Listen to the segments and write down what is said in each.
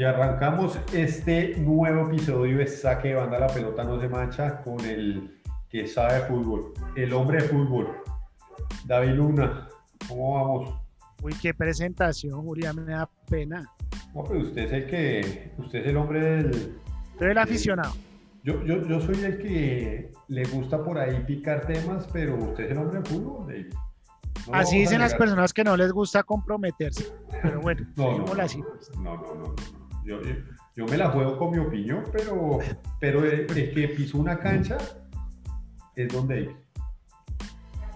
Y arrancamos este nuevo episodio de Saque de Banda La Pelota No Se Mancha con el que sabe de fútbol, el hombre de fútbol, David Luna. ¿Cómo vamos? Uy, qué presentación, Julián, me da pena. No, pero usted es el que, usted es el hombre del... Soy el aficionado. Yo, yo, yo soy el que le gusta por ahí picar temas, pero usted es el hombre de fútbol, David. No Así dicen las personas que no les gusta comprometerse. Pero bueno, No, no, así. pues. no, no, no, no. Yo, yo, yo me la juego con mi opinión, pero, pero el, el que pisó una cancha es Don David.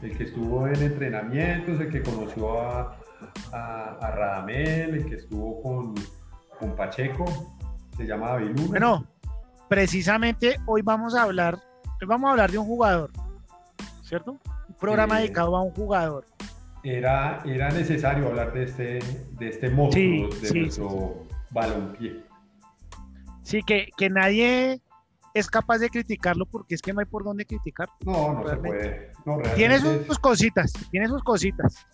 El que estuvo en entrenamientos, el que conoció a, a, a Radamel, el que estuvo con, con Pacheco, se llama David Luna. Bueno, precisamente hoy vamos a hablar, hoy vamos a hablar de un jugador, ¿cierto? Un programa dedicado a un jugador. Era, era necesario hablar de este, de este monstruo Sí, de sí, nuestro balompié. Sí, que, que nadie es capaz de criticarlo porque es que no hay por dónde criticar. No, no se puede. No, Tiene sus, cositas, tiene sus cositas.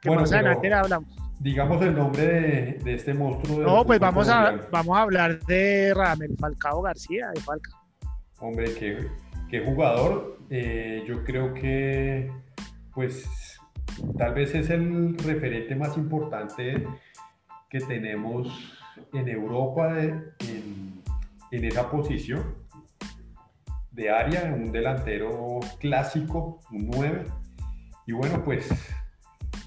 Que Bueno, más adelante le hablamos. digamos el nombre de, de este monstruo. del No, pues vamos a, vamos a hablar de Radamel Falcao García, de Falca. Hombre, qué, qué jugador. Eh, yo creo que, pues, tal vez es el referente más importante que tenemos en Europa de- en, en esa posición de área, un delantero clásico, un 9. Y bueno, pues,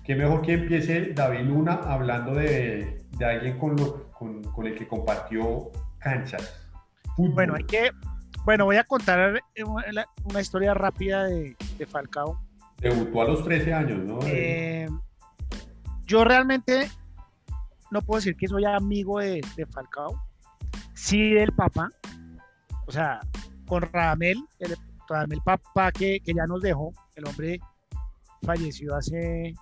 qué mejor que empiece David Luna hablando de, de alguien con, lo- con, con el que compartió canchas. Fútbol. Bueno, hay que, bueno, voy a contar una, una historia rápida de, de Falcao. Debutó a los 13 años, ¿no? Eh, yo realmente no puedo decir que soy amigo de, Falcao, sí del papá, o sea, con Radamel, el Radamel papá que, que ya nos dejó, el hombre falleció hace,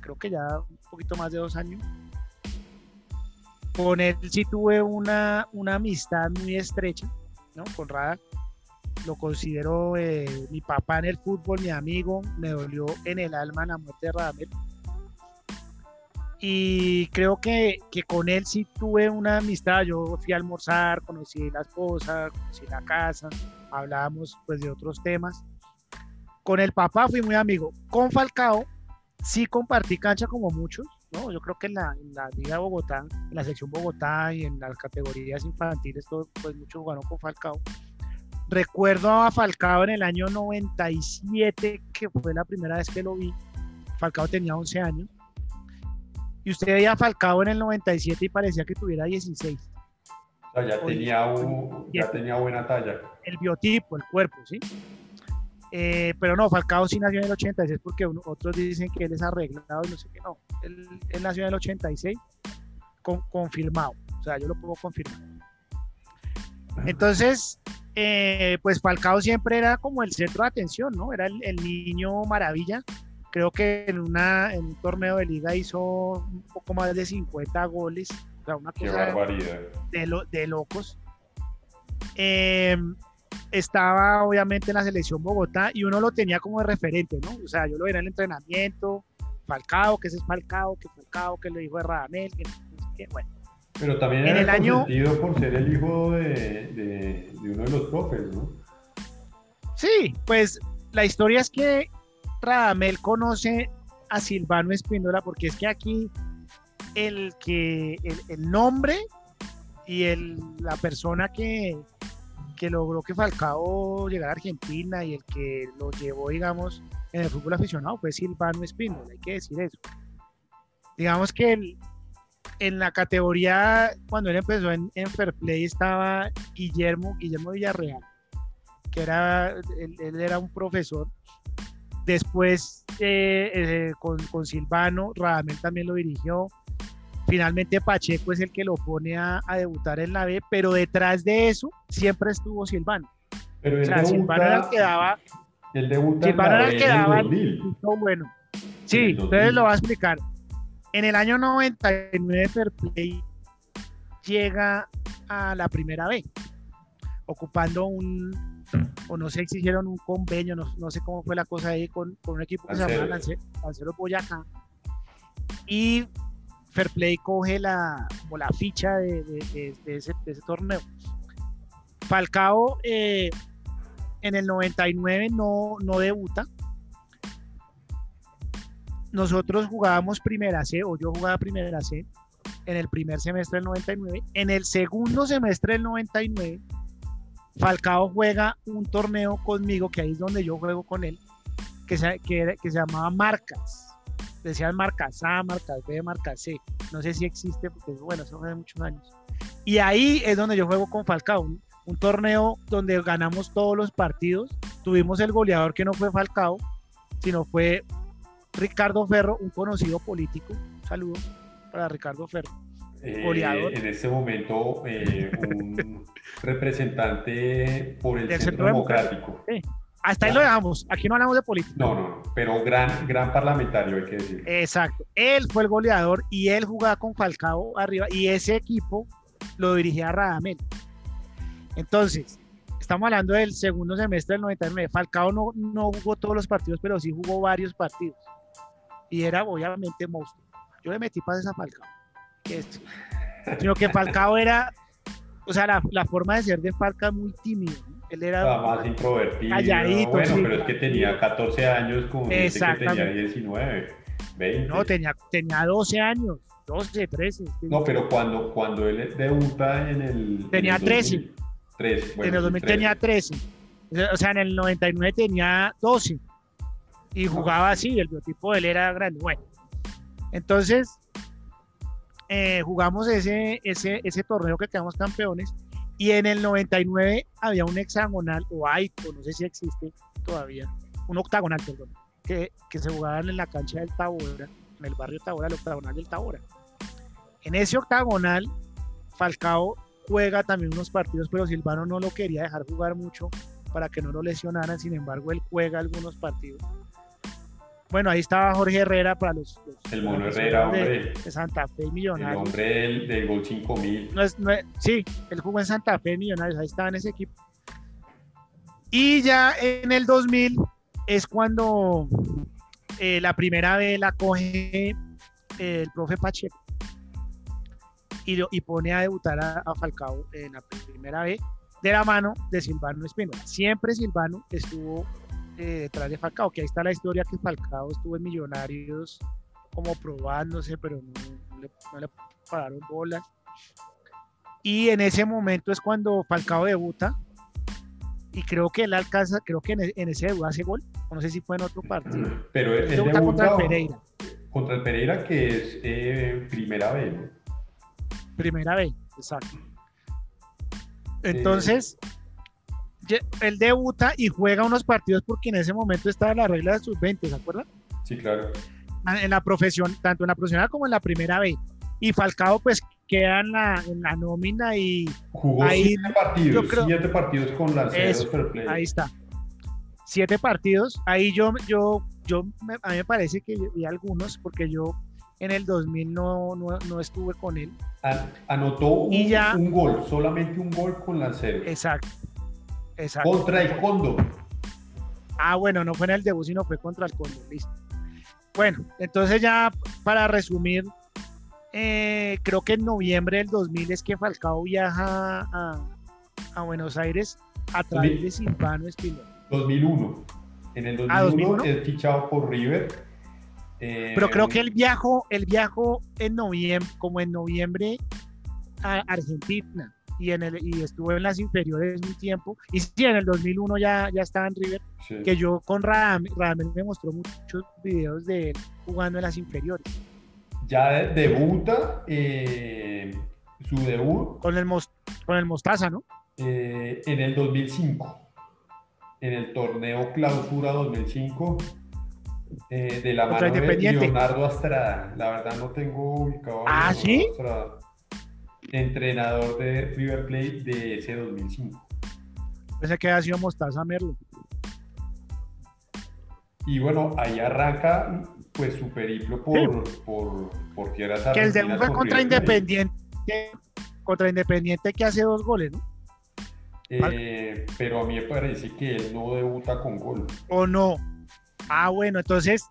creo que ya un poquito más de dos años. Con él sí tuve una, una amistad muy estrecha, ¿no? Con Rada lo considero eh, mi papá en el fútbol, mi amigo, me dolió en el alma la muerte de Radamel. Y creo que, que con él sí tuve una amistad, yo fui a almorzar, conocí la esposa, conocí la casa, hablábamos pues de otros temas. Con el papá fui muy amigo, con Falcao sí compartí cancha como muchos, ¿no? Yo creo que en la, en la Liga de Bogotá, en la sección Bogotá y en las categorías infantiles, todo, pues muchos jugaron con Falcao. Recuerdo a Falcao en el año 97, que fue la primera vez que lo vi. Falcao tenía 11 años. Y usted veía a Falcao en el 97 y parecía que tuviera 16. O sea, ya tenía, un- ya tenía buena talla. El biotipo, el cuerpo, ¿sí? Eh, pero no, Falcao sí nació en el 86 porque uno- otros dicen que él es arreglado y no sé qué, no. Él, él nació en el 86 con- confirmado. O sea, yo lo puedo confirmar. Entonces, eh, pues Falcao siempre era como el centro de atención, ¿no? Era el, el niño maravilla. Creo que en, una, en un torneo de liga hizo un poco más de 50 goles. O sea, una Qué cosa barbaridad. de, lo- de locos. Eh, estaba obviamente en la selección Bogotá y uno lo tenía como de referente, ¿no? O sea, yo lo veía en el entrenamiento, Falcao, que ese es Falcao, que Falcao, que lo dijo de Radamel, que qué, bueno. Pero también En era el año- por ser el hijo de, de- de uno de los profes, ¿no? Sí, pues la historia es que Radamel conoce a Silvano Espíndola porque es que aquí el que el, el nombre y el, la persona que, que logró que Falcao llegara a Argentina y el que lo llevó, digamos, en el fútbol aficionado fue Silvano Espíndola, hay que decir eso. Digamos que en la categoría, cuando él empezó en, en Fair Play, estaba Guillermo, Guillermo Villarreal que era, él, él era un profesor. Después eh, eh, con, con Silvano, Radamel también lo dirigió. Finalmente Pacheco es el que lo pone a, a debutar en la B, pero detrás de eso siempre estuvo Silvano. Pero O sea, Silvano era el debuta, que daba, debuta en Silvano era el que en el daba 2000. todo bueno. En Sí, el entonces 2000. lo voy a explicar. En el año 99 Fair Play llega a la primera B, ocupando un, o no sé si hicieron un convenio, no, no sé cómo fue la cosa ahí con, con un equipo que se llama Lanceros. Lance- Lanceros Boyacá. Y Fairplay coge la, como la ficha de, de, de, ese, torneo. Falcao eh, en el 99 no, no debuta. Nosotros jugábamos primera C, o yo jugaba primera C, en el primer semestre del 99. En el segundo semestre del 99, Falcao juega un torneo conmigo, que ahí es donde yo juego con él, que se, que, que se llamaba Marcas. Decían Marcas A, Marcas B, Marcas C. No sé si existe, porque bueno, eso fue muchos años. Y ahí es donde yo juego con Falcao. Un, un torneo donde ganamos todos los partidos. Tuvimos el goleador que no fue Falcao, sino fue Ricardo Ferro, un conocido político. Un saludo para Ricardo Ferro. Eh, en este momento, eh, un representante por el Centro, Democrático. Hasta ahí lo dejamos. Aquí no hablamos de política. No, no, pero gran, gran parlamentario, hay que decir. Exacto. Él fue el goleador y él jugaba con Falcao arriba y ese equipo lo dirigía Radamel. Entonces, estamos hablando del segundo semestre del 99. Falcao no, no jugó todos los partidos, pero sí jugó varios partidos. Y era obviamente monstruo. Yo le metí para esa Falcao. Sino que Falcao era, o sea, la, forma de ser de Falcao es muy tímido. Él era más introvertido. Calladito, bueno, pero es que tenía 14 años, como dice que tenía 19, 20. No, tenía, tenía 12 años, 12, 13. No, pero cuando, cuando él debuta en el. Tenía 13. 13 en el 2000 tenía 13. O sea, en el 99 tenía 12. Y jugaba así, el biotipo de él era grande. Bueno, entonces eh, jugamos ese, ese, ese torneo que quedamos campeones y en el 99 había un hexagonal, o hay, no sé si existe todavía, un octagonal, perdón, que, que se jugaban en la cancha del Tabora, en el barrio Tabora, el octagonal del Tabora. En ese octagonal, Falcao juega también unos partidos, pero Silvano no lo quería dejar jugar mucho para que no lo lesionaran, sin embargo, él juega algunos partidos bueno, ahí estaba Jorge Herrera para los. el Mono Herrera, hombre. De Santa Fe Millonarios. El hombre del, del Gol 5000. No es, sí, él jugó en Santa Fe Millonarios, ahí estaba en ese equipo. Y ya en el 2000 es cuando eh, la primera vez la coge eh, el profe Pacheco y, y pone a debutar a, a, Falcao en la primera vez de la mano de Silvano Espinosa. Siempre Silvano estuvo eh, detrás de Falcao, que ahí está la historia que Falcao estuvo en Millonarios como probándose, pero no, le, pararon bolas. Y en ese momento es cuando Falcao debuta y creo que él alcanza, creo que en, ese debut hace gol, no sé si fue en otro partido. Pero él, debuta contra el Pereira. Contra el Pereira que es eh, primera vez. Primera vez, exacto. Entonces, él debuta y juega unos partidos porque en ese momento estaba la regla de sus 20, ¿se acuerdan? Sí, claro. En la profesión, tanto en la profesional como en la primera vez. Y Falcao pues queda en la, en la nómina y jugó ahí, siete partidos, siete partidos con las Ahí está. Siete partidos. Ahí yo, yo, yo, a mí me parece que vi algunos porque yo en el 2000 no, no, no estuve con él. Anotó un, ya, un, gol, solamente un gol con Lanceros. Exacto. Contra el Condo. Ah, bueno, no fue en el debut, sino fue contra el Condo. Listo. Bueno, entonces ya para resumir, eh, creo que en noviembre del 2000 es que Falcao viaja a, Buenos Aires a través de Silvano Espinosa. 2001. En el 2001, ah, es fichado por River. Eh, Pero creo que él viajó, él viajó en noviembre, como en noviembre a Argentina y, en el, y estuve en las inferiores un tiempo. Y sí, en el 2001 ya, ya estaba en River, que yo con Radamel, me mostró muchos videos de él jugando en las inferiores. Ya debuta eh, su debut. Con el, con el Mostaza, ¿no? Eh, en el 2005, en el torneo Clausura 2005. Eh, de la mano de Leonardo Astrada. La verdad no tengo ubicado. Ah, sí entrenador de River Plate de ese 2005. Pensé que ha sido Mostaza Merlo. Y bueno, ahí arranca pues su periplo por, por, por tierras Que el debut fue contra Independiente, contra Independiente que hace dos goles, ¿no? Eh, pero a mí me parece que él no debuta con gol. ¿O no? Ah, bueno, entonces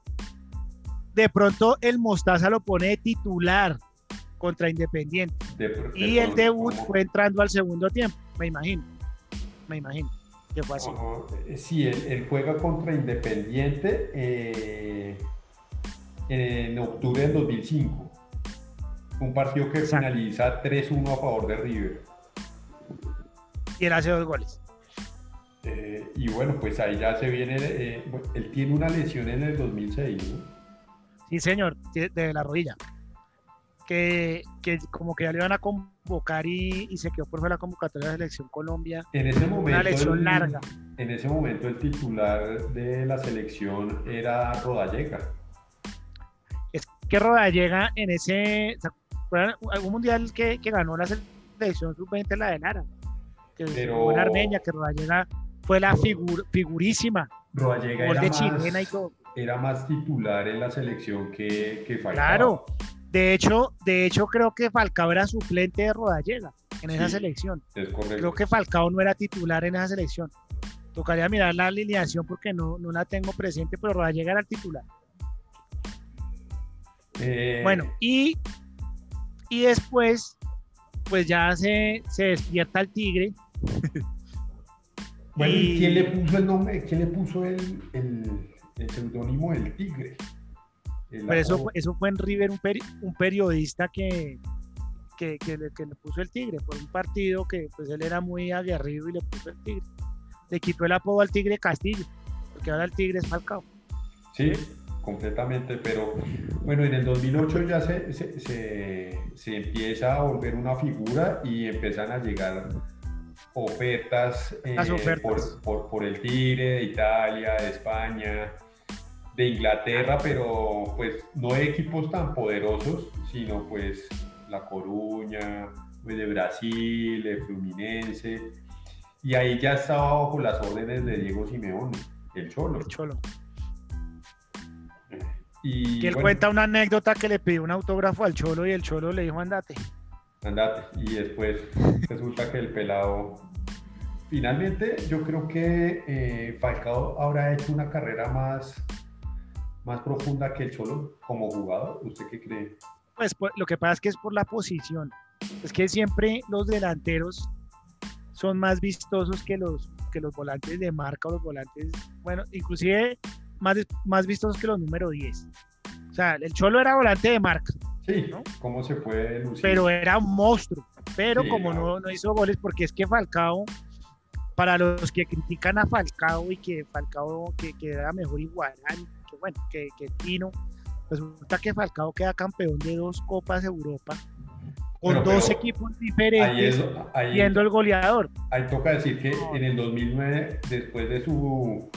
de pronto el Mostaza lo pone de titular contra Independiente. y el debut fue entrando al segundo tiempo, me imagino. Me imagino que fue así. Eh, sí, él, juega contra Independiente eh, en octubre del 2005. Un partido que finaliza 3-1 a favor de River. Y él hace dos goles. Eh, y bueno, pues ahí ya se viene. él tiene una lesión en el 2006, ¿no? Sí, señor, de la rodilla que, como que ya le iban a convocar y, se quedó por fuera la convocatoria de la selección Colombia. En ese momento, una elección larga. En ese momento el titular de la selección era Rodallega. Es que Rodallega en ese, ¿se acuerdan? Algún mundial que, ganó la selección sub-20 la de Lara, que Pero... la Armenia, que Rodallega fue la figurísima. Rodallega era, más, era más titular en la selección que, que Claro, de hecho, de hecho, creo que Falcao era suplente de Rodallega en esa selección. Creo que Falcao no era titular en esa selección. Tocaría mirar la alineación porque no, no la tengo presente, pero Rodallega era el titular. Eh, bueno, y, y después, pues ya se, se despierta el tigre. bueno, y... quién le puso el nombre? ¿Quién le puso el, el seudónimo del tigre? Pero eso, eso fue en River, un, un periodista que, que, que, le, puso el tigre por un partido que pues él era muy aguerrido y le puso el tigre. Le quitó el apodo al tigre Castillo, porque ahora el tigre es Falcao. Sí, completamente, pero bueno, en el 2008 ya se, se, se, empieza a volver una figura y empiezan a llegar ofertas, eh, ofertas. Por, por, por, el Tigre de Italia, de España, de Inglaterra, pero pues no de equipos tan poderosos, sino pues La Coruña, pues, de Brasil, de Fluminense, y ahí ya estaba bajo las órdenes de Diego Simeone, el Cholo. El Cholo. Y, que él cuenta una anécdota que le pidió un autógrafo al Cholo y el Cholo le dijo andate. Andate. Y después resulta que el pelado Finalmente, yo creo que eh, Falcao habrá hecho una carrera más más profunda que el Cholo como jugador? ¿Usted qué cree? Pues, lo que pasa es que es por la posición. Es que siempre los delanteros son más vistosos que los, que los volantes de marca o los volantes, bueno, inclusive más, más vistosos que los número 10. O sea, el Cholo era volante de marca. Sí, ¿no? ¿cómo se puede lucir? Pero era un monstruo. Pero como no, no hizo goles, porque es que Falcao, para los que critican a Falcao y que Falcao que, que era mejor igual bueno, que, que Tino, resulta que Falcao queda campeón de dos Copas Europa con dos equipos diferentes, siendo el goleador. Ahí toca decir que en el 2009, después de su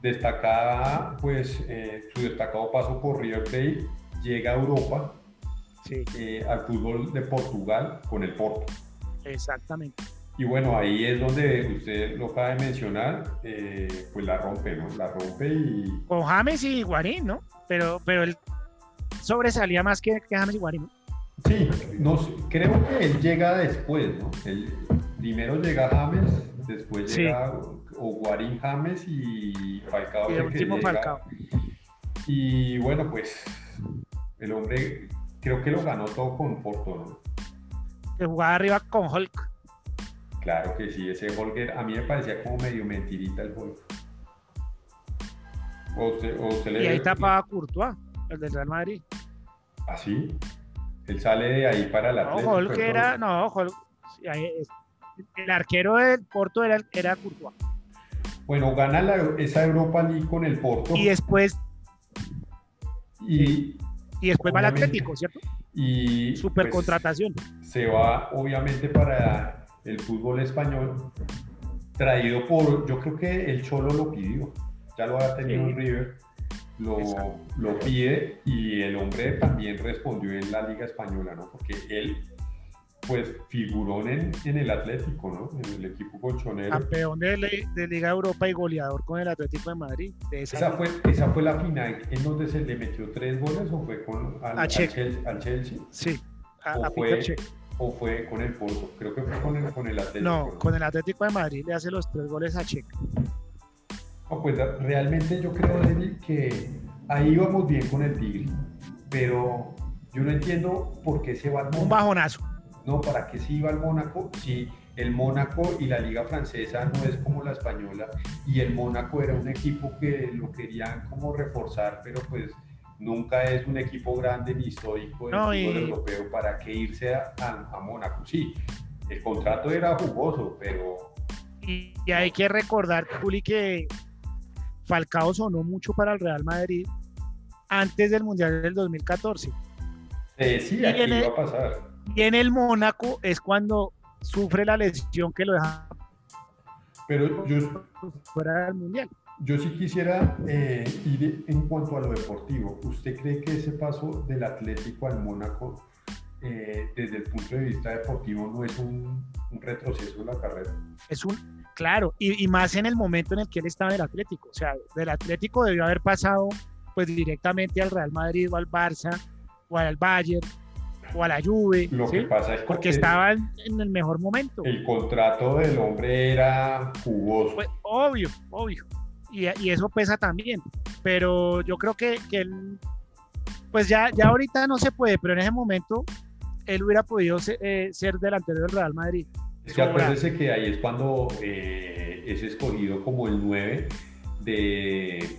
destacada, pues eh, su destacado paso por River Plate, llega a Europa, eh, al fútbol de Portugal con el Porto. Exactamente. Y bueno, ahí es donde usted lo acaba de mencionar, eh, pues la rompe, ¿no? La rompe y... Con James y Guarín, ¿no? Pero, pero él sobresalía más que, James y Guarín. Sí, no, creo que él llega después, ¿no? primero llega James, después llega o Guarín James y Falcao. Y el último Falcao. Y bueno, pues el hombre creo que lo ganó todo con Porto, ¿no? Que jugaba arriba con Hulk. Claro que sí, ese Holger a mí me parecía como medio mentirita el Holger. y ahí tapaba a Courtois, el del Real Madrid. ¿Ah, sí? Él sale de ahí para la No, Holger era, no, Holger, el arquero del Porto era, era Courtois. Bueno, gana esa Europa League con el Porto. Y después. Y, y después va al Atlético, ¿cierto? Y. Super pues, contratación. Se va, obviamente, para el fútbol español, traído por, yo creo que el Cholo lo pidió, ya lo ha tenido en River, lo, lo, pide y el hombre también respondió en la Liga Española, ¿no? Porque él, pues, figuró en, en el Atlético, ¿no? En el equipo colchonero. Campeón de, de, Liga Europa y goleador con el Atlético de Madrid. esa, fue, esa fue la final en donde se le metió tres goles o fue con al, Chelsea, Sí, a, a fue, o fue con el Porto? Creo que fue con el, con el Atlético. No, con el Atlético de Madrid le hace los tres goles a Checo. pues realmente yo creo, que ahí íbamos bien con el Tigre, pero yo no entiendo por qué se va al Mónaco. Un bajonazo. No, ¿para qué se iba al Mónaco? Si el Mónaco y la liga francesa no es como la española y el Mónaco era un equipo que lo querían como reforzar, pero pues nunca es un equipo grande ni histórico del fútbol europeo para qué irse a, a, Mónaco. Sí, el contrato era jugoso, pero... Y, hay que recordar, Juli, que Falcao sonó mucho para el Real Madrid antes del Mundial del 2014. Eh, sí, aquí iba a pasar. Y en el Mónaco es cuando sufre la lesión que lo deja pero yo fuera del mundial. Yo sí quisiera eh, ir en cuanto a lo deportivo. ¿Usted cree que ese paso del Atlético al Mónaco, eh, desde el punto de vista deportivo, no es un, retroceso en la carrera? Es un, claro, y, y, más en el momento en el que él estaba en el Atlético. O sea, del Atlético debió haber pasado pues directamente al Real Madrid o al Barça o al Bayern o a la Juve. Lo que pasa es porque estaban en el mejor momento. El contrato del hombre era jugoso. Pues, obvio, obvio. Y, y, eso pesa también. Pero yo creo que, que él, pues ya, ya ahorita no se puede, pero en ese momento él hubiera podido ser, eh, ser delantero del Real Madrid. Es que acuérdese que ahí es cuando eh, es escogido como el 9 de,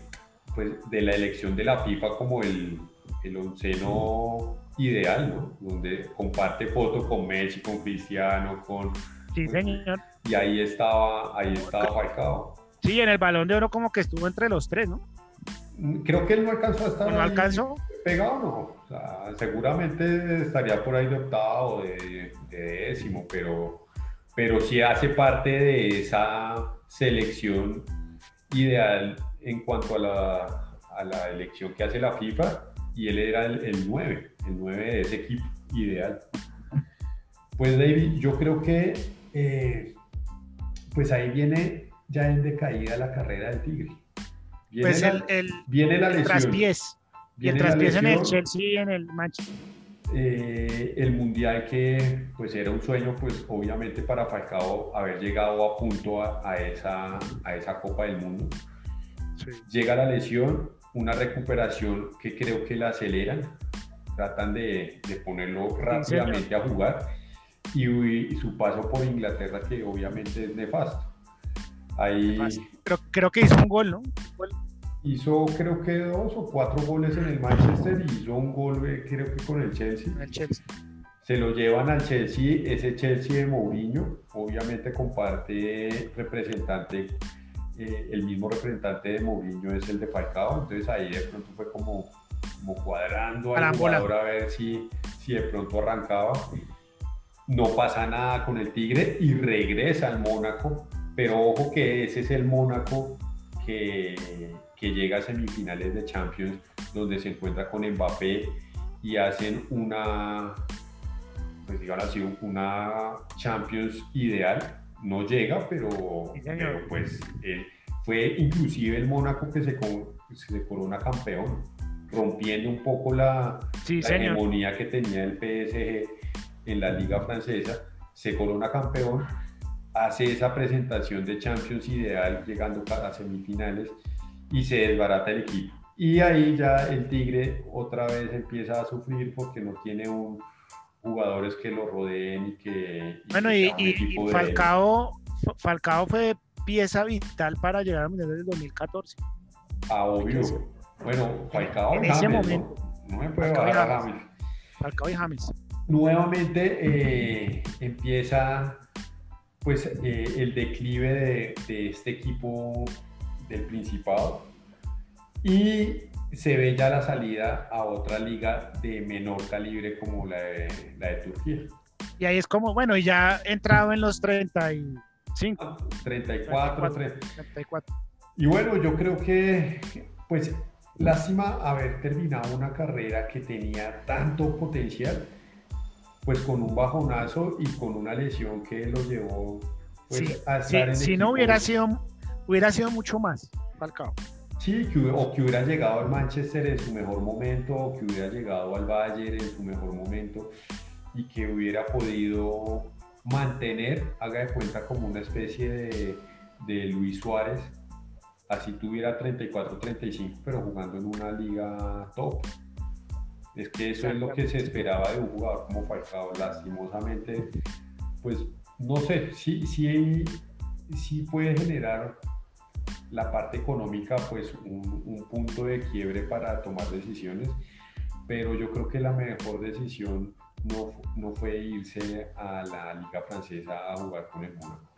pues, de la elección de la FIFA como el, el onceno ideal, ¿no? Donde comparte foto con Messi, con Cristiano, con... Sí, señor. Y ahí estaba, ahí estaba Falcao. Sí, en el Balón de Oro como que estuvo entre los tres, ¿no? Creo que él no alcanzó a estar ¿No alcanzó? pegado, ¿no? O sea, seguramente estaría por ahí de octavo, de, de décimo, pero, pero sí hace parte de esa selección ideal en cuanto a la, a la elección que hace la FIFA y él era el, 9, el 9 de ese equipo ideal. Pues David, yo creo que eh, pues ahí viene ya en decaída la carrera del Tigre. Viene pues el, el, viene la lesión. traspiés. Y el traspiés en el Chelsea y en el Manchester. Eh, el mundial que pues era un sueño pues obviamente para Falcao haber llegado a punto a, esa, a esa Copa del Mundo. Llega la lesión, una recuperación que creo que la aceleran, tratan de, ponerlo rápidamente a jugar y, su paso por Inglaterra que obviamente es nefasto. Ahí, Pero creo que hizo un gol, ¿no? Hizo creo que dos o cuatro goles en el Manchester y hizo un gol eh, creo que con el Chelsea. El Chelsea. Se lo llevan al Chelsea, ese Chelsea de Mourinho, obviamente comparte representante eh, el mismo representante de Mourinho es el de Falcao, entonces ahí de pronto fue como, como cuadrando al jugador a ver si, si de pronto arrancaba. No pasa nada con el Tigre y regresa al Mónaco, pero ojo que ese es el Mónaco que, que llega a semifinales de Champions, donde se encuentra con Mbappé y hacen una, pues así, una Champions ideal. No llega, pero, pues eh, fue inclusive el Mónaco que se, se corona campeón, rompiendo un poco la, hegemonía que tenía el PSG en la liga francesa, se corona campeón, hace esa presentación de Champions ideal llegando a semifinales y se desbarata el equipo. Y ahí ya el Tigre otra vez empieza a sufrir porque no tiene un, jugadores que lo rodeen y que... bueno, y, Falcao, Falcao fue pieza vital para llegar al Mundial del 2014. Ah, obvio. Bueno, Falcao en ese momento. No, me puede Falcao bajar a James. Falcao y James. Nuevamente eh, empieza pues eh, el declive de, de este equipo del Principado y se ve ya la salida a otra liga de menor calibre como la de, la de Turquía. Y ahí es como, bueno, ya entrado en los 35. 34, 34. Y bueno, yo creo que, pues, lástima haber terminado una carrera que tenía tanto potencial, pues con un bajonazo y con una lesión que lo llevó pues, a estar en Si no hubiera sido, hubiera sido mucho más, Falcao. Sí, o que hubiera llegado al Manchester en su mejor momento, o que hubiera llegado al Bayern en su mejor momento y que hubiera podido mantener, haga de cuenta, como una especie de, de Luis Suárez, así tuviera 34-35, pero jugando en una liga top. Es que eso es lo que se esperaba de un jugador como Falcao. Lastimosamente, pues no sé, sí, sí, sí puede generar la parte económica, pues un, un, punto de quiebre para tomar decisiones, pero yo creo que la mejor decisión no, no fue irse a la liga francesa a jugar con el Mónaco.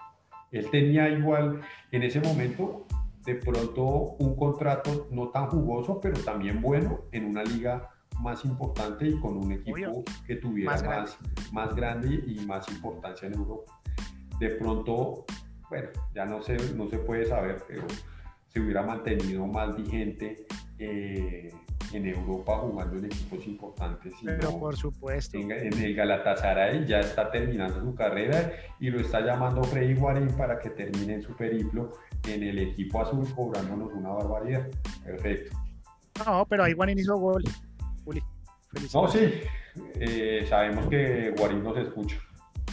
Él tenía igual en ese momento de pronto un contrato no tan jugoso, pero también bueno en una liga más importante y con un equipo que tuviera más, más, más, grande y más importancia en Europa. De pronto, bueno, ya no se, no se puede saber, pero se hubiera mantenido más vigente eh, en Europa jugando en equipos importantes. Pero por supuesto. En, el Galatasaray ya está terminando su carrera y lo está llamando Freddy Guarín para que termine su periplo en el equipo azul cobrándonos una barbaridad. Perfecto. No, pero ahí Guarín hizo gol. No, sí. Eh, sabemos que Guarín nos escucha.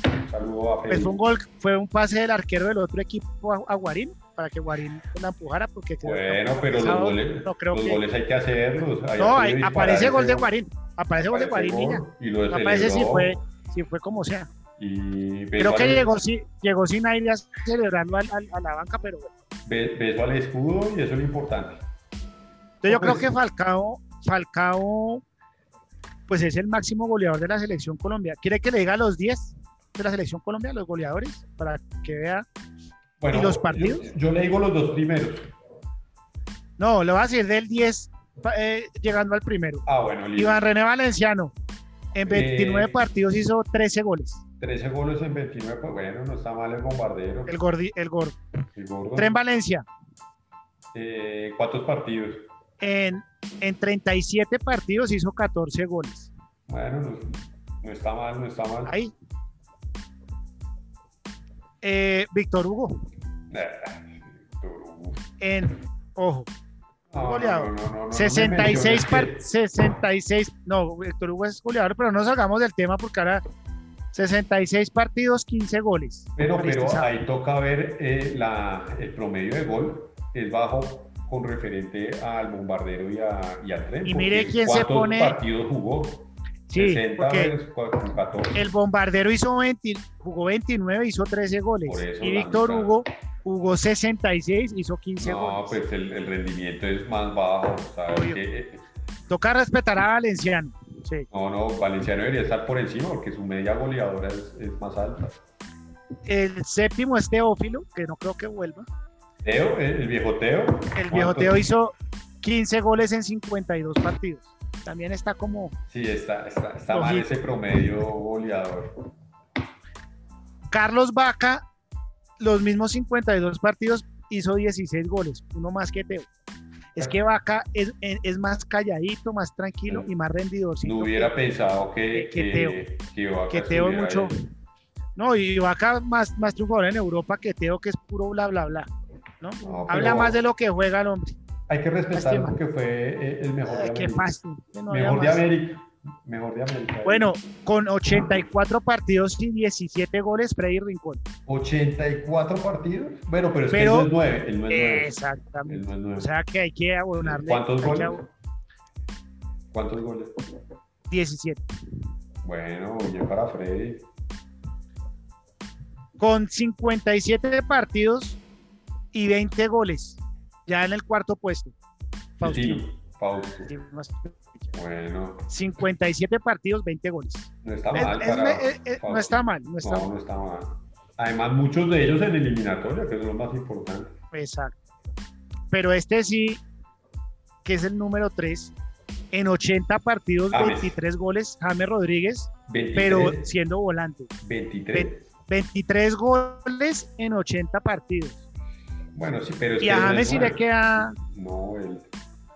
Un saludo a Freddy. Pues fue un gol, fue un pase del arquero del otro equipo a, a Guarín para que Guarín la empujara porque bueno pero los goles, no los goles hay que hacerlos no aparece gol de Guarín aparece gol de Guarín niña y lo aparece si fue si fue como sea y creo que llegó, llegó sin aire a celebrarlo a, la banca pero bueno. beso al escudo y eso es lo importante entonces yo creo pues que Falcao Falcao pues es el máximo goleador de la selección Colombia quiere que le diga los 10 de la selección Colombia los goleadores para que vea bueno, ¿Y los partidos? Yo, le digo los dos primeros. No, le voy a decir del 10 eh, llegando al primero. Ah, bueno, listo. Iván René Valenciano, en 29 eh, partidos hizo 13 goles. 13 goles en 29, pues bueno, no está mal el bombardero. El, gordi, el gordo. El gordo. Tren Valencia. Eh, ¿Cuántos partidos? En, en 37 partidos hizo 14 goles. Bueno, no, no está mal, no está mal. Ahí, eh, Víctor Hugo. En, ojo, goleador. 66, 66, no, Víctor Hugo es goleador, pero no salgamos del tema porque ahora 66 partidos, 15 goles. Pero, pero ahí toca ver eh, la, el promedio de gol, es bajo con referente al bombardero y, a, y al tren. Y mire quién se pone. partidos jugó? Sí, el bombardero hizo 20, jugó 29, hizo 13 goles. Y Víctor Hugo jugó 66, hizo 15 goles. No, pues el, rendimiento es más bajo. Toca respetar a Valenciano. No, no, Valenciano debería estar por encima porque su media goleadora es, más alta. El séptimo es Teófilo, que no creo que vuelva. Teo, el viejo Teo. El viejo Teo hizo 15 goles en 52 partidos también está como... Sí, está, está, mal ese promedio goleador. Carlos Vaca, los mismos 52 partidos, hizo 16 goles, uno más que Teo. Es que Vaca es, es, más calladito, más tranquilo y más rendidor. No hubiera pensado que, que, Teo. Que, Teo mucho. No, y Vaca más, más triunfador en Europa que Teo, que es puro bla, bla, bla. ¿No? Habla más de lo que juega el hombre. Hay que respetar porque fue eh, el mejor de América. Qué fácil. mejor de América. Mejor de América. Bueno, con 84 partidos y 17 goles, Freddy Rincón. 84 partidos. Bueno, pero es que no es 9. El no es 9. Exactamente. O sea que hay que abonarle. ¿Cuántos goles? ¿Cuántos goles? 17. Bueno, bien para Freddy. Con 57 partidos y 20 goles ya en el cuarto puesto. Faustino. Bueno. 57 partidos, 20 goles. No está mal. no está mal. No está, no, está mal. Además, muchos de ellos en eliminatoria, que es lo más importante. Exacto. Pero este sí, que es el número 3, en 80 partidos, 23 goles, James Rodríguez, pero siendo volante. 23. 23 goles en 80 partidos. Bueno, sí, pero es y a James sí le queda. No, él.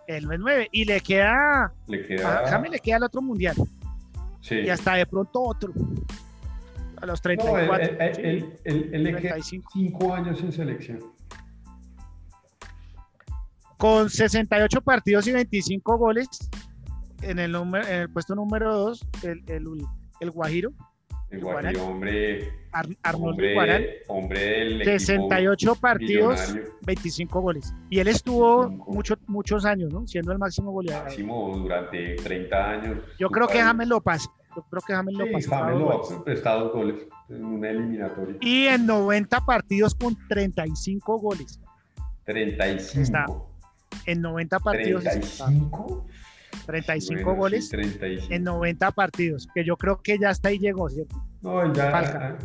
Él no es nueve. Y le queda. Le queda. A James le queda el otro mundial. Sí. Y hasta de pronto otro. A los 34. No, él, él, le queda 5 años en selección. Con 68 partidos y 25 goles en el, número, en el puesto número 2, el, el, el Guajiro. El Guajiro, hombre. Ar Arnoldo hombre, Iguarán. hombre del 68 partidos, millonario. 25 goles. Y él estuvo 25. mucho, muchos años, ¿no? Siendo el máximo goleador. Máximo durante 30 años. Yo creo que James lo pasa. Yo creo que James lo Sí, pasa. James lo ha goles. prestado goles en una eliminatoria. Y en 90 partidos con 35 goles. 35. Está. En 90 partidos. está. 35. 35 Bueno, sí, goles 35. en 90 partidos. Que yo creo que ya hasta ahí llegó, ¿cierto? No, ya. Falca.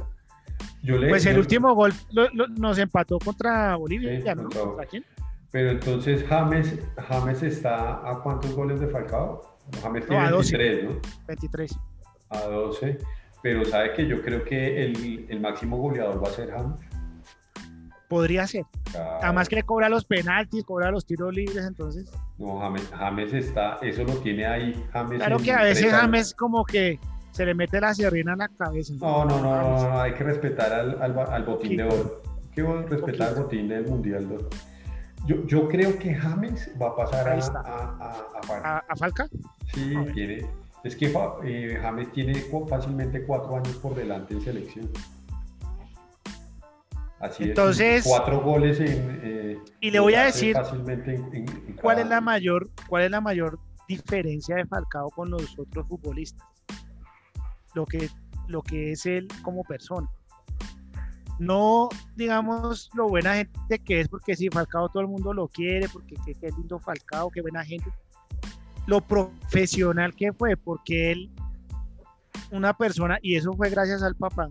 Yo le, Pues el yo- último gol lo- lo- nos empató contra Bolivia, Sí, ya, ¿no? contra- ¿Contra quién? Pero entonces James, James está a cuántos goles de Falcao? James No, tiene 12. 23, ¿no? 23. A 12. Pero sabe que yo creo que el, el máximo goleador va a ser James. Podría ser. Claro. Además que cobra los penaltis, cobra los tiros libres, entonces. No, James, James está, eso lo tiene ahí. James Claro que a veces. James como que se le mete la sierrina en la cabeza. No, no, no, no, no, hay que respetar al, al, al botín de oro. Que respetar al Poquito. botín del Mundial de Oro. Yo, yo creo que James va a pasar a, a, a, a Falcao. ¿A, Falca? Sí, tiene. Es que eh, James tiene fácilmente cuatro años por delante en selección. Así Entonces- es. Cuatro goles en. eh, Y le voy a decir Fácilmente en- en- en ¿Cuál es la mayor, cuál es la mayor diferencia de Falcao con los otros futbolistas? Lo que, lo que es él como persona. No, digamos, lo buena gente que es, porque si Falcao todo el mundo lo quiere, porque qué, qué lindo Falcao, qué buena gente. Lo profesional que fue, porque él, una persona, y eso fue gracias al papá,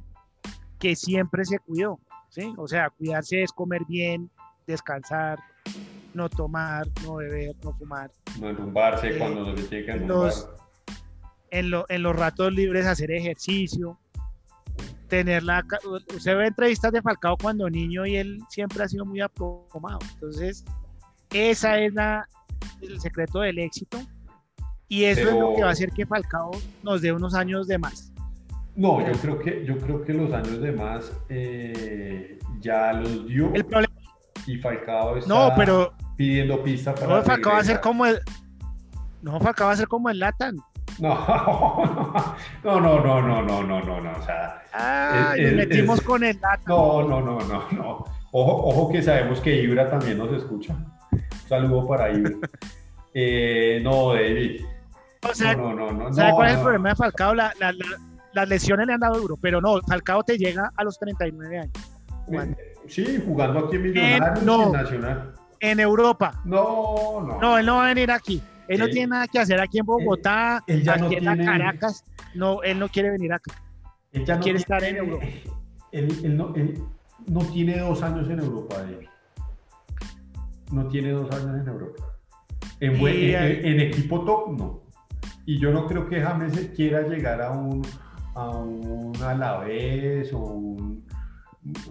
que siempre se cuidó, ¿sí? O sea, cuidarse es comer bien, descansar, no tomar, no beber, no fumar. No enrumbarse Eh, cuando no se tiene que en enrumbar. los- En, lo- en los ratos libres hacer ejercicio, tener la... Usted ve entrevistas de Falcao cuando niño y él siempre ha sido muy aplomado. Entonces, esa es la, el secreto del éxito. Y eso es lo que va a hacer que Falcao nos dé unos años de más. No, yo creo que, yo creo que los años de más eh, ya los dio El problema, y Falcao está no, pero pidiendo pista para no, Falcao va a ser como el... No, Falcao va a ser como el Latan. No, no, no, no, no, no, no, no, no, o sea, Ah, Es- nos metimos es- con el Latan. no, no, no, no, no. Ojo, ojo que sabemos que Ibra también nos escucha. Un saludo para Ibra. Eh, no, David. O sea, no, no, no, no. ¿Sabe no, cuál es el no. problema de Falcao? La- la- la- las lesiones le han dado duro, pero no, Falcao te llega a los 39 años. jugando. Eh, Sí, jugando aquí en Millonarios no. y en Nacional. En Europa. No, no. No, él no va a venir aquí. Él no Él- tiene nada que hacer aquí en Bogotá, él ya aquí no en tiene- Caracas. No, él no quiere venir acá. Él ya no quiere estar en Europa. Él, no, él no tiene dos años en Europa, David. No tiene dos años en Europa. En, buen- Y, en- eh, en equipo top, no. Y yo no creo que James quiera llegar a un, a un Alavés o un...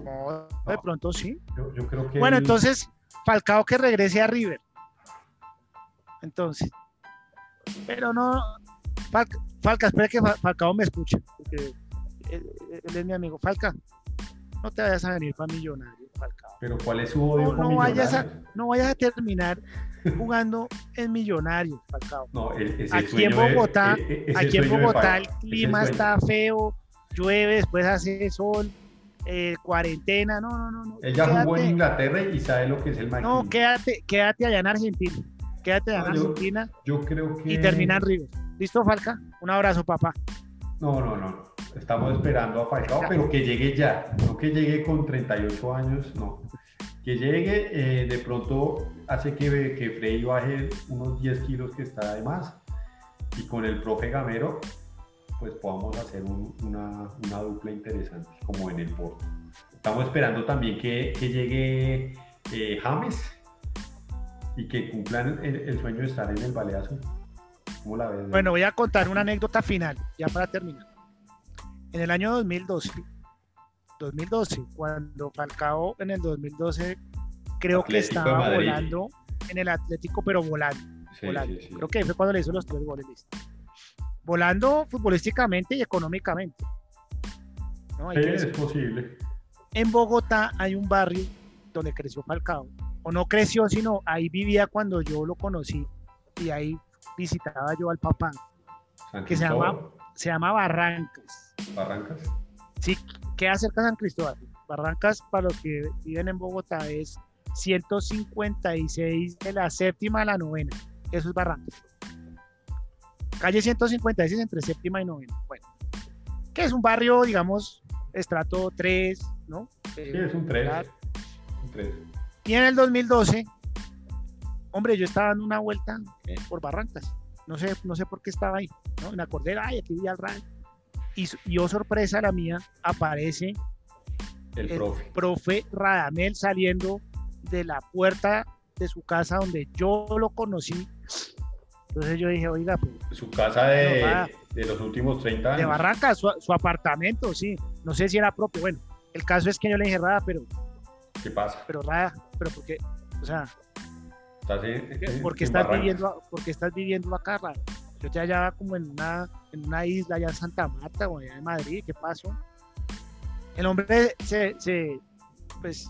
No, de pronto sí. Yo, yo creo que... Bueno, él- entonces, Falcao que regrese a River. Entonces. Pero no. Falca, Falca espera que Fa- Falcao me escuche. Porque él, él es mi amigo. Falca, no te vayas a venir para Millonario, Falcao. Pero ¿cuál es su odio No, con no vayas a- Millonarios? No vayas a terminar jugando en Millonario, Falcao. No, ese Aquí en sueño de- Bogotá- e- ese Aquí en Bogotá el clima está feo, llueve, después hace sol, eh, cuarentena. No, no, no. no. Él ya jugó en Inglaterra y sabe lo que es el No, maquinismo. quédate, quédate allá en Argentina. Quédate allá en No, yo- Argentina Yo creo que... y termina en River. ¿Listo, Falca? Un abrazo, papá. No, no, no, no. Estamos esperando a Falcao, pero que llegue ya, no que llegue con 38 años, no. Que llegue, eh, de pronto hace que, que Freddy baje unos 10 kilos que está de más y con el profe Gamero, pues podamos hacer un- una, una dupla interesante, como en el Porto. Estamos esperando también que, que llegue eh, James y que cumplan el, el sueño de estar en el Ballet Azul. ¿Cómo la ves? Bueno, voy a contar una anécdota final, ya para terminar. En el año 2012, 2012, cuando Falcao en el 2012 creo que Atlético estaba volando en el Atlético, pero volando. Sí, volando. sí, sí. Creo que fue cuando le hizo los tres goles. listo. Volando futbolísticamente y económicamente. es posible. en Bogotá hay un barrio donde creció Falcao. O no creció, sino ahí vivía cuando yo lo conocí y ahí visitaba yo al papá, San que se llama se llama Barrancas. ¿Barrancas? Sí, queda cerca de San Cristóbal. Barrancas, para los que viven en Bogotá, es 156 de la séptima a la novena. Eso es Barrancas. Calle 156 entre séptima y novena. Bueno, que es un barrio, digamos, estrato 3, ¿no? Sí, es un 3. Un 3. Y en el 2012, hombre, yo estaba dando una vuelta eh, por Barrancas. No sé, no sé por qué estaba ahí. ¿no? Me acordé, ay, aquí vi al RAI. Y yo, sorpresa la mía, aparece el, profe. profe Radamel saliendo de la puerta de su casa donde yo lo conocí. Entonces yo dije, oiga, pues, Su casa de, de los últimos 30 años. De Barrancas, su, su, apartamento, sí. No sé si era propio. Bueno, el caso es que yo le dije, Rada, pero... ¿Qué pasa? Pero Rada, pero porque, o sea... ¿Estás en, porque, estás viviendo, porque estás viviendo acá, Rada. Yo te hallaba como en una, en una isla allá en Santa Marta o allá en Madrid, ¿qué pasó? El hombre se, se, pues,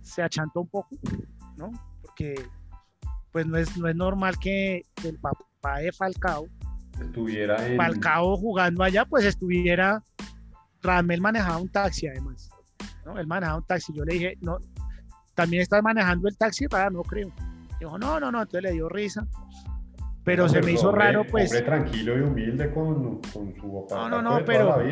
se achantó un poco, ¿no? Porque pues no es, no es normal que el papá de Falcao estuviera en... Falcao jugando allá, pues estuviera... Ramel manejaba un taxi además, ¿no? Él manejaba un taxi. Yo le dije, no, ¿también estás manejando el taxi? Para, no creo. Dijo, no, no, no, entonces le dio risa. Pero, no, se me hizo hombre, raro, pues... Hombre tranquilo y humilde con, con su No, no, no, pero...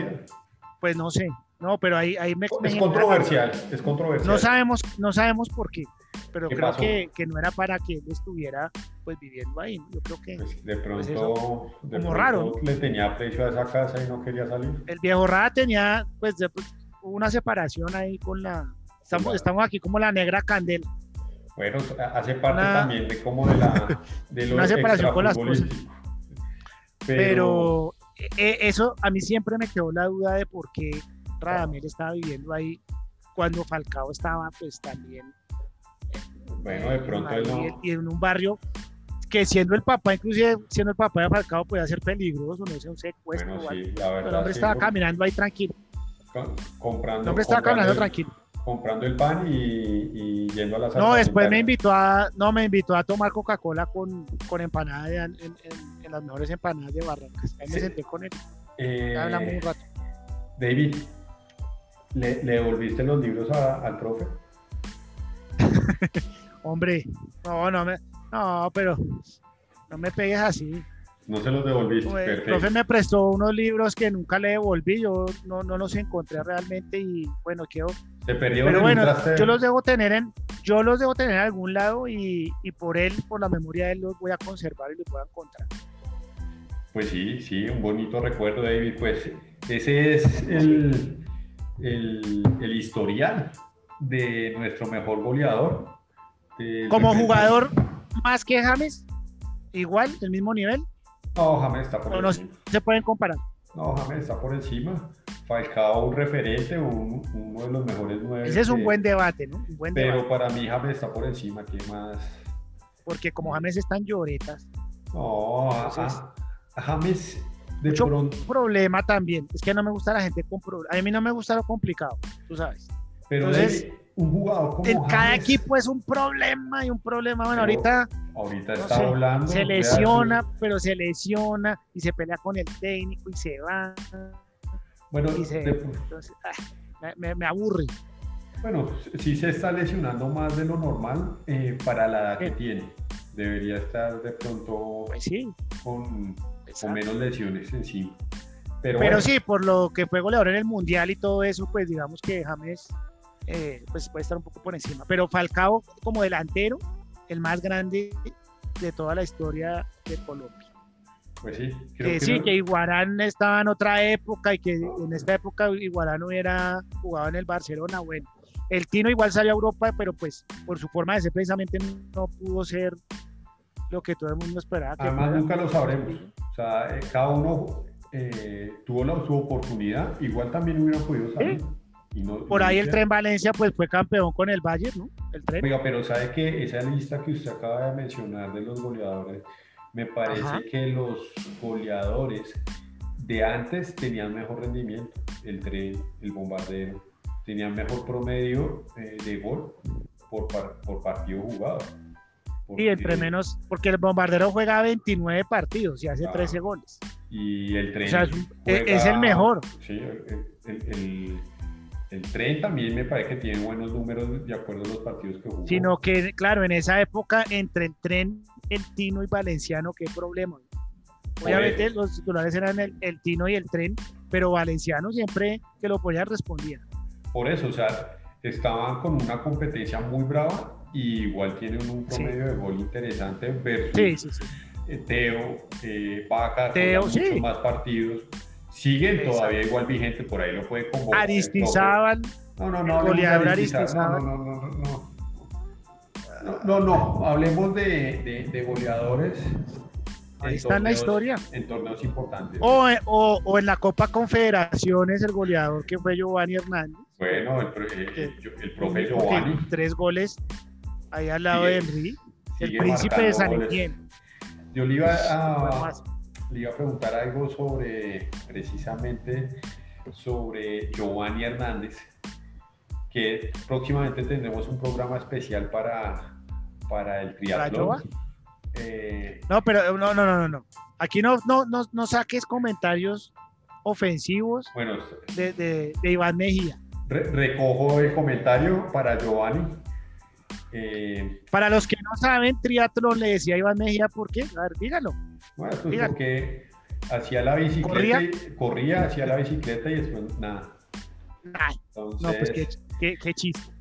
Pues no sé, no, pero ahí, ahí me... Es controversial, es controversial. No sabemos, no sabemos por qué pero creo que, que, no era para que él estuviera pues viviendo ahí. Yo creo que pues de pronto, pues eso, de como pronto raro. le tenía precio a esa casa y no quería salir. El viejo Rada tenía pues, de, pues una separación ahí con la estamos, estamos aquí como la negra candela. Bueno, hace parte una, también de como de la de lo una separación con las cosas. Pero, pero eh, eso a mí siempre me quedó la duda de por qué Radamel estaba viviendo ahí cuando Falcao estaba pues también bueno, de pronto él no. Y en un barrio que siendo el papá, inclusive siendo el papá de Falcao, podía ser peligroso, no sé, un secuestro. Bueno, sí, la verdad, el hombre sí, estaba caminando ahí tranquilo. Comprando, El hombre estaba comprando caminando tranquilo. Comprando el pan y, y yendo a la No, después me invitó a, no, me invitó a tomar Coca-Cola con, con empanada de- en, en- en las mejores empanadas de Barrancas. Ahí me Sí. senté con él, Eh, hablamos un rato. David, ¿le, le devolviste los libros a- al profe? Hombre, no, no me, no, pero no me pegues así. No se los devolviste, Pues, El profe me prestó unos libros que nunca le devolví, yo no, no los encontré realmente y bueno, quiero Se perdieron Pero en bueno, traste- yo los debo tener en, yo los debo tener en algún lado y, y por él, por la memoria de él, los voy a conservar y los voy a encontrar. Pues sí, sí, un bonito recuerdo, David. Pues ese es el, el, el historial de nuestro mejor goleador. Como jugador más que James, igual, del mismo nivel, No, James está por no encima. se pueden comparar. No, James está por encima. Falcao, un referente, un- uno de los mejores nueve. Ese es un que- buen debate, ¿no? Un buen Pero debate, para mí James está por encima. ¿Qué más? porque como James están lloretas, No, Entonces- a- James de Mucho pronto. problema también, es que no me gusta la gente con problemas, a mí no me gusta lo complicado, tú sabes. Pero entonces, un jugador como En cada equipo es un problema y un problema, bueno, ahorita ahorita no está sé, hablando. se lesiona, pero se lesiona y se pelea con el técnico y se va. Bueno, de- entonces, ah, me, aburre. Bueno, sí se está lesionando más de lo normal eh, para la edad que Sí. tiene. Debería estar de pronto Pues sí, con, menos lesiones encima. Pero, pero bueno, sí, por lo que fue goleador en el mundial y todo eso, pues digamos que James eh, pues puede estar un poco por encima. Pero Falcao como delantero, el más grande de toda la historia de Colombia. Pues sí, creo Que que sí, no- que Iguarán estaba en otra época y que en esta época Iguarán hubiera jugado en el Barcelona. Bueno, el Tino igual salió a Europa, pero pues por su forma de ser precisamente no pudo ser lo que todo el mundo esperaba. Que además fuera. nunca lo sabremos. O sea, eh, cada uno eh, tuvo la, su oportunidad. Igual también hubiera podido salir. Y no- Por ahí el. Tren Valencia pues fue campeón con el Bayern, ¿no? El Tren. Oiga, pero sabe que esa lista que usted acaba de mencionar de los goleadores, me parece Ajá. que los goleadores de antes tenían mejor rendimiento. El tren, el bombardero, tenían mejor promedio eh, de gol por, par- por partido jugado. Y entre Porque- menos, porque el bombardero juega 29 partidos y hace Ah. 13 goles. Y el tren. O sea, es, es el mejor. Sí, el, el, tren también me parece que tiene buenos números de acuerdo a los partidos que jugó. Sino que, claro, en esa época, entre el tren, el Tino y Valenciano, qué problema. Obviamente los titulares eran el, el, Tino y el tren, pero Valenciano siempre que lo podía respondía. Por eso, o sea, estaban con una competencia muy brava y igual tienen un promedio de gol interesante versus eh, Teo, eh, Vaca, Teo, muchos más partidos. Siguen todavía igual vigente, por ahí lo puede convocar. Aristizábal. No, no, no. Goleador Aristizábal. No, no, no, no, no. No, no, hablemos de, de, goleadores. Ahí está en la historia. En torneos importantes. O, o, o, en la Copa Confederaciones, el goleador que fue Giovanni Hernández. Bueno, el, el, el profe Giovanni. Tres goles ahí al lado de Henry, el príncipe de San Etienne. Yo le iba, a, le iba a preguntar algo sobre, precisamente, sobre Giovanni Hernández, que próximamente tendremos un programa especial para, para el triatlón. Eh, no, pero no, no, no, no. Aquí no, no, no, no saques comentarios ofensivos bueno, de, de, Iván Mejía. recojo el comentario para Giovanni. Eh, Para los que no saben, triatlón le decía Iván Mejía, ¿por qué? A ver, dígalo. Bueno, pues porque hacía la bicicleta, y, corría, hacía la bicicleta y después nada. no, pues qué, qué, qué chiste.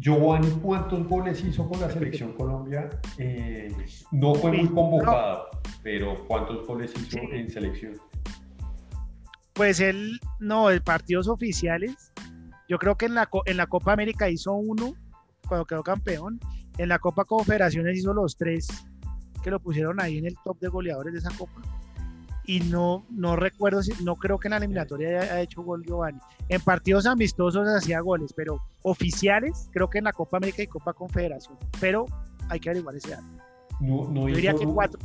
Giovanni, ¿cuántos goles hizo con la selección Colombia? Eh, no fue muy convocado, pero ¿cuántos goles hizo en selección? Pues él, no, en partidos oficiales, yo creo que en la, en la Copa América hizo uno cuando quedó campeón. En la Copa Confederaciones hizo los tres que lo pusieron ahí en el top de goleadores de esa Copa. Y no, no recuerdo, si, no creo que en la eliminatoria haya, hecho gol Giovanni. En partidos amistosos hacía goles, pero oficiales, creo que en la Copa América y Copa Confederación. Pero hay que averiguar ese dato. No, no diría que cuatro.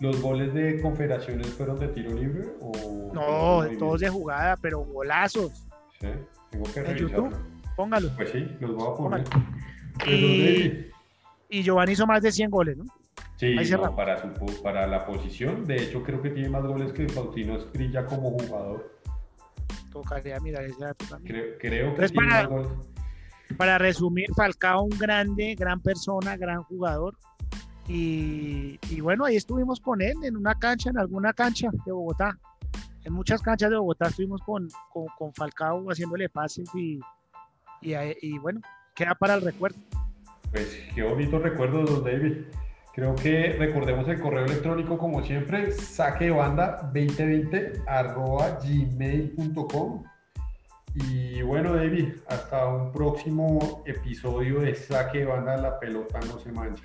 ¿Los goles de confederaciones fueron de tiro libre? O no, todos de jugada, pero golazos. Sí, tengo que En YouTube, póngalo. Pues sí, los voy a poner. Y, Giovanni hizo más de 100 goles, ¿no? Sí, para, su, para la posición. De hecho, creo que tiene más goles que Faustino Esprilla como jugador. Tocaría mirar ese dato también. Creo, que tiene para, más goles. Para resumir, Falcao, un grande, gran persona, gran jugador. Y, bueno, ahí estuvimos con él en una cancha, en alguna cancha de Bogotá. En muchas canchas de Bogotá estuvimos con, con, Falcao haciéndole pases y, y, y bueno, queda para el recuerdo. Pues qué bonito recuerdo, don David. Creo que recordemos el correo electrónico como siempre, saquebanda 2020 arroba gmail.com. Y bueno, David, hasta un próximo episodio de Saque Banda, la pelota no se mancha.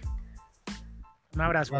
Un abrazo.